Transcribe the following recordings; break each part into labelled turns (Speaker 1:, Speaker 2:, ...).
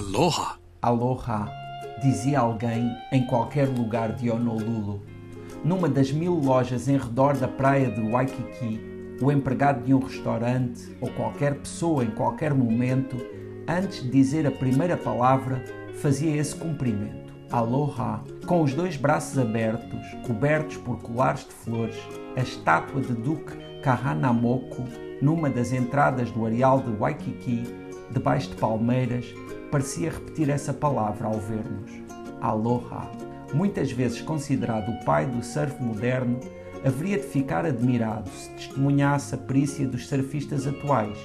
Speaker 1: Aloha.
Speaker 2: Aloha, dizia alguém em qualquer lugar de Honolulu. Numa das mil lojas em redor da praia de Waikiki, o empregado de um restaurante ou qualquer pessoa em qualquer momento, antes de dizer a primeira palavra, fazia esse cumprimento. Aloha, com os dois braços abertos, cobertos por colares de flores, a estátua de Duque Kahanamoko, numa das entradas do areal de Waikiki, debaixo de palmeiras, parecia repetir essa palavra ao ver-nos. Aloha. Muitas vezes considerado o pai do surf moderno, haveria de ficar admirado se testemunhasse a perícia dos surfistas atuais,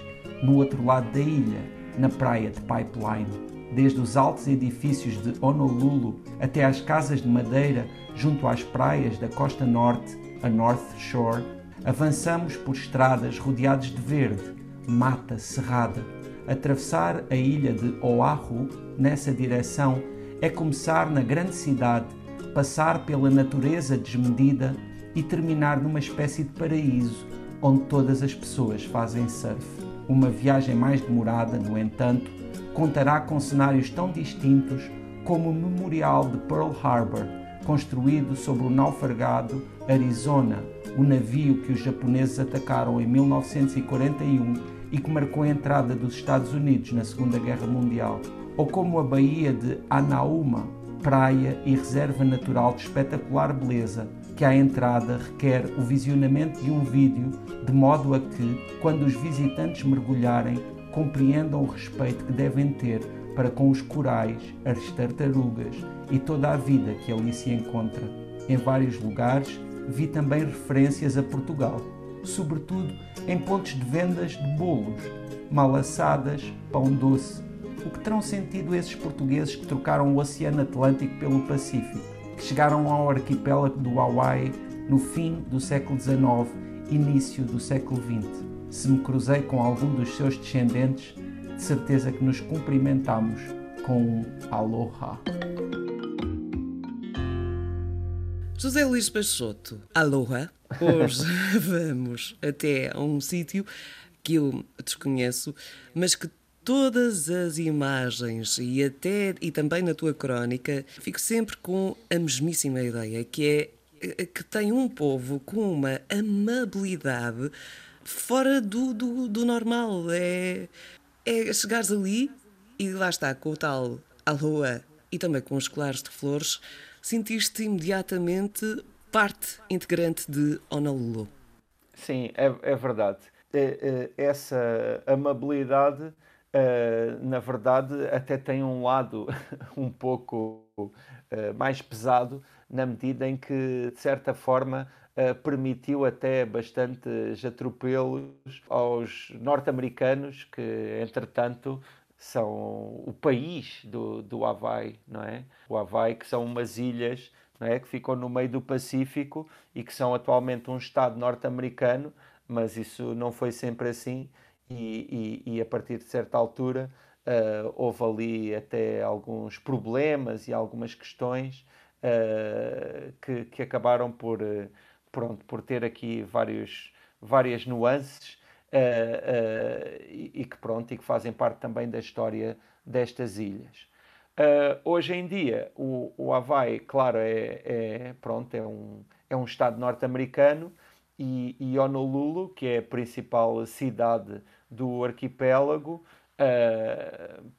Speaker 2: no outro lado da ilha, na praia de Pipeline. Desde os altos edifícios de Honolulu até às casas de madeira junto às praias da costa norte, a North Shore, avançamos por estradas rodeadas de verde, mata cerrada. Atravessar a ilha de Oahu nessa direção é começar na grande cidade, passar pela natureza desmedida e terminar numa espécie de paraíso onde todas as pessoas fazem surf. Uma viagem mais demorada, no entanto, contará com cenários tão distintos como o Memorial de Pearl Harbor, construído sobre o naufragado Arizona, o navio que os japoneses atacaram em 1941 e que marcou a entrada dos Estados Unidos na Segunda Guerra Mundial, ou como a Baía de Anaúma, praia e reserva natural de espetacular beleza, que à entrada requer o visionamento de um vídeo, de modo a que, quando os visitantes mergulharem, compreendam o respeito que devem ter para com os corais, as tartarugas e toda a vida que ali se encontra. Em vários lugares vi também referências a Portugal, sobretudo em pontos de vendas de bolos, malassadas, pão doce. O que terão sentido esses portugueses que trocaram o Oceano Atlântico pelo Pacífico, que chegaram ao arquipélago do Hawaii no fim do século XIX, início do século XX? Se me cruzei com algum dos seus descendentes, de certeza que nos cumprimentamos com um aloha.
Speaker 3: José Luís Peixoto, aloha. Hoje vamos até a um sítio que eu desconheço, mas que todas as imagens e até e também na tua crónica fico sempre com a mesmíssima ideia que é que tem um povo com uma amabilidade fora do, do, do normal. É, é chegares ali e lá está, com o tal aloha e também com os colares de flores, sentiste imediatamente parte integrante de Honolulu.
Speaker 4: Sim, é, é verdade. É, é, essa amabilidade, é, na verdade, até tem um lado um pouco é, mais pesado, na medida em que, de certa forma, Uh, permitiu até bastantes atropelos aos norte-americanos que, entretanto, são o país do, do Havaí, não é? O Havaí, que são umas ilhas não é? que ficam no meio do Pacífico e que são atualmente um Estado norte-americano, mas isso não foi sempre assim e, e, e a partir de certa altura uh, houve ali até alguns problemas e algumas questões uh, que, que acabaram por pronto, por ter aqui vários, várias nuances uh, uh, e, e, que pronto, e que fazem parte também da história destas ilhas. Uh, hoje em dia, o, o Havaí, claro, é, é, pronto, é, um, é um estado norte-americano e, e, Honolulu, que é a principal cidade do arquipélago,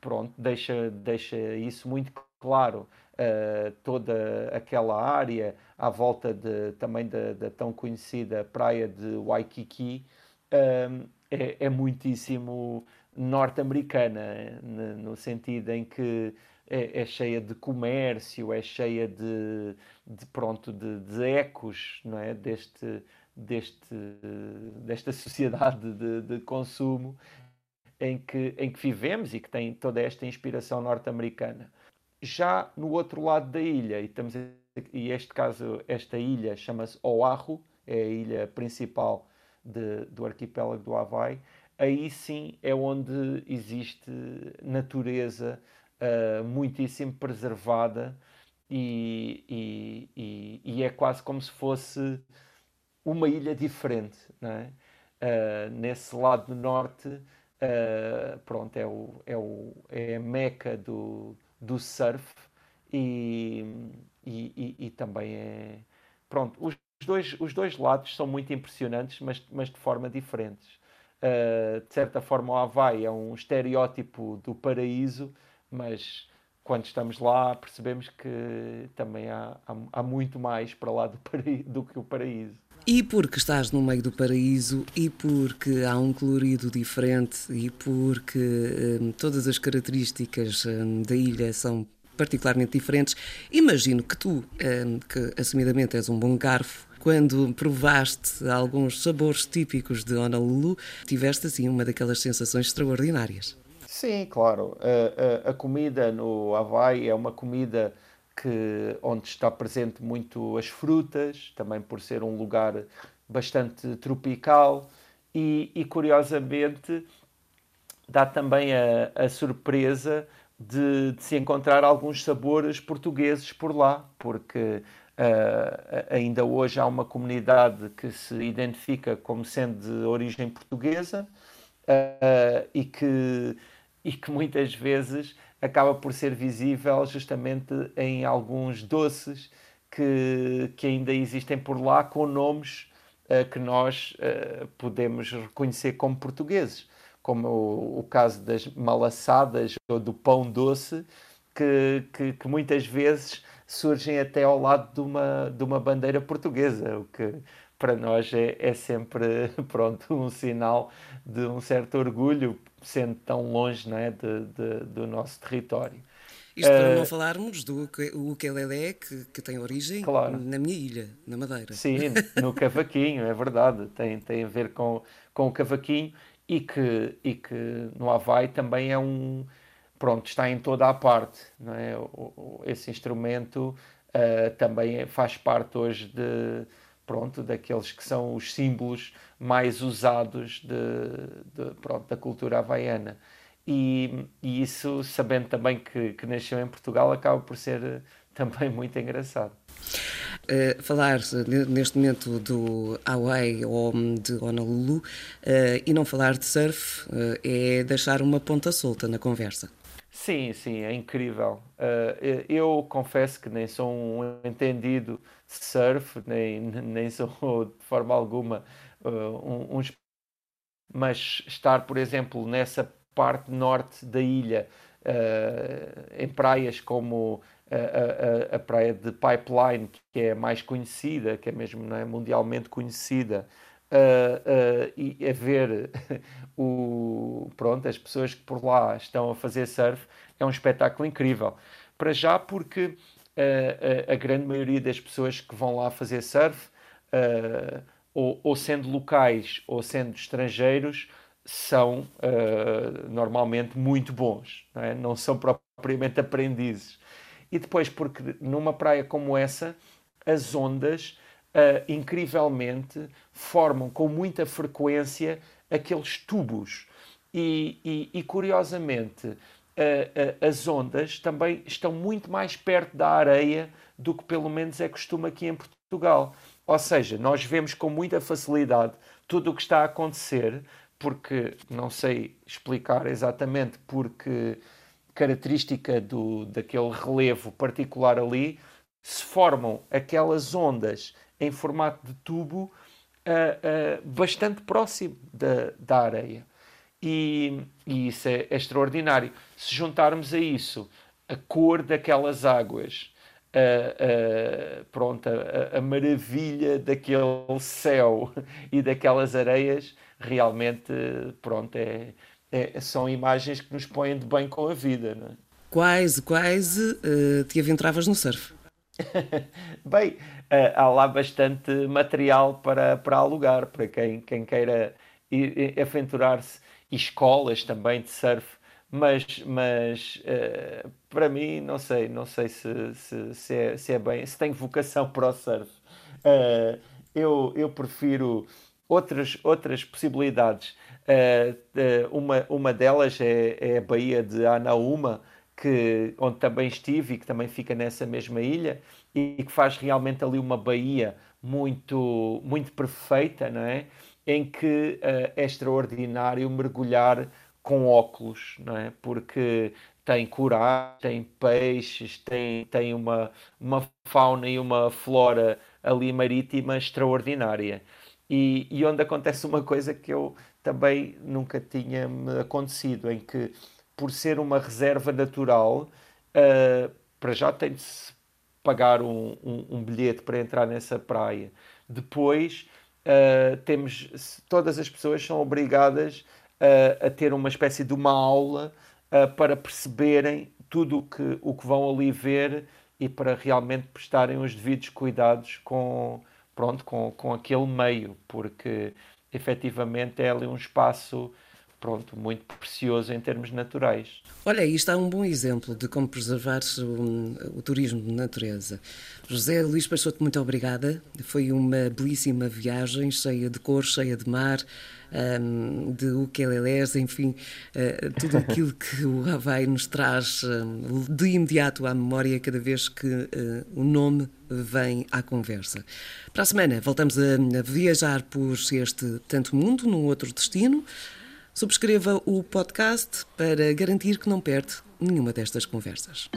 Speaker 4: pronto, deixa, deixa isso muito claro uh, toda aquela área à volta de, também da, da tão conhecida praia de Waikiki uh, é, é, muitíssimo norte-americana, no sentido em que é, é, cheia de comércio, é cheia de, de pronto, de, de, ecos não é? deste, deste, desta sociedade de, de consumo em que, em que vivemos e que tem toda esta inspiração norte-americana. Já no outro lado da ilha, e, estamos, e este caso, esta ilha chama-se Oahu, é a ilha principal de, do arquipélago do Havaí, aí sim é onde existe natureza uh, muitíssimo preservada e, e, e, e, é quase como se fosse uma ilha diferente. Não é? Uh, nesse lado norte uh, pronto, é, o, é, o, é a meca do, do surf e, e, e, e também é. Pronto, os dois, os dois lados são muito impressionantes, mas, mas de forma diferentes. Uh, de certa forma, o Havaí é um estereótipo do paraíso, mas quando estamos lá percebemos que também há, há, há muito mais para lá do, paraíso, do que o paraíso.
Speaker 3: E porque estás no meio do paraíso, e porque há um colorido diferente, e porque hum, todas as características hum, da ilha são particularmente diferentes, imagino que tu, hum, que assumidamente és um bom garfo, quando provaste alguns sabores típicos de Honolulu, tiveste assim uma daquelas sensações extraordinárias.
Speaker 4: Sim, claro. A, a, a, comida no Havaí é uma comida que, onde está presente muito as frutas, também por ser um lugar bastante tropical e, e curiosamente dá também a, a surpresa de, de, se encontrar alguns sabores portugueses por lá, porque uh, ainda hoje há uma comunidade que se identifica como sendo de origem portuguesa uh, e que e que muitas vezes acaba por ser visível justamente em alguns doces que, que ainda existem por lá com nomes uh, que nós podemos reconhecer como portugueses, como o, o, caso das malaçadas ou do pão doce, que, que, que, muitas vezes surgem até ao lado de uma, de uma bandeira portuguesa, o que para nós é, é sempre pronto um sinal de um certo orgulho sendo tão longe não é, de, de, do nosso território.
Speaker 3: Isto para uh, não falarmos do ukelele que, que tem origem claro. na minha ilha, na Madeira.
Speaker 4: Sim, no cavaquinho, é verdade. Tem, tem a ver com, com o cavaquinho e que, e que no Havaí também é um. Pronto, está em toda a parte. Não é? Esse instrumento uh, também faz parte hoje de pronto, daqueles que são os símbolos mais usados de, de pronto, da cultura havaiana. E, e, isso, sabendo também que, que nasceu em Portugal, acaba por ser eh, também muito engraçado.
Speaker 3: Uh, falar neste momento do Hawaii ou de Honolulu uh, e não falar de surf uh, é deixar uma ponta solta na conversa.
Speaker 4: Sim, sim, é incrível. eu confesso que nem sou um entendido surf, nem, nem sou de forma alguma um, um, mas estar, por exemplo, nessa parte norte da ilha, em praias como a, a, a, praia de Pipeline, que é mais conhecida, que é mesmo é, mundialmente conhecida, uh, uh, e a ver o, pronto, as pessoas que por lá estão a fazer surf, é um espetáculo incrível. Para já, porque a, a, a, grande maioria das pessoas que vão lá fazer surf, uh, ou, ou, sendo locais ou sendo estrangeiros, são uh, normalmente muito bons, não, é? não, são propriamente aprendizes. E depois, porque numa praia como essa, as ondas, uh, incrivelmente, formam com muita frequência aqueles tubos. E, e, e curiosamente, as ondas também estão muito mais perto da areia do que pelo menos é costume aqui em Portugal. Ou seja, nós vemos com muita facilidade tudo o que está a acontecer, porque não sei explicar exatamente porque característica do, daquele relevo particular ali, se formam aquelas ondas em formato de tubo uh, uh, bastante próximo da, da areia. E, e isso é, é, extraordinário. Se juntarmos a isso a cor daquelas águas, a, a, pronto, a, a, maravilha daquele céu e daquelas areias, realmente, pronto, é, é, são imagens que nos põem de bem com a vida. Não é?
Speaker 3: Quase, quase uh, te aventravas no surf.
Speaker 4: bem, uh, há lá bastante material para, para alugar, para quem, quem queira aventurar-se e escolas também de surf, mas, mas uh, para mim não sei, não sei se, se, se, é, se é bem, se tenho vocação para o surf. Uh, eu, eu prefiro outras, outras possibilidades. Uh, uma, uma delas é, é a Baía de Anaúma, que, onde também estive e que também fica nessa mesma ilha e que faz realmente ali uma baía muito, muito perfeita, não é? em que uh, é extraordinário mergulhar com óculos, não é? Porque tem corais, tem peixes, tem, tem uma, uma fauna e uma flora ali marítima extraordinária. E, e onde acontece uma coisa que eu também nunca tinha me acontecido, em que por ser uma reserva natural, uh, para já tem de se pagar um, um, um, bilhete para entrar nessa praia. Depois uh, temos todas as pessoas são obrigadas uh, a ter uma espécie de uma aula para perceberem tudo o que, o que vão ali ver e para realmente prestarem os devidos cuidados com, pronto, com, com aquele meio, porque efetivamente é ali um espaço pronto, muito precioso em termos naturais.
Speaker 3: Olha, aí está um bom exemplo de como preservar o, o turismo de natureza. José Luís Peixoto, muito obrigada. Foi uma belíssima viagem, cheia de cor, cheia de mar, um, de ukelelés, enfim, uh, tudo aquilo que o Havaí nos traz um, de imediato à memória cada vez que uh, o nome vem à conversa. Para a semana voltamos a, a viajar por este tanto mundo, num outro destino. Subscreva o podcast para garantir que não perde nenhuma destas conversas.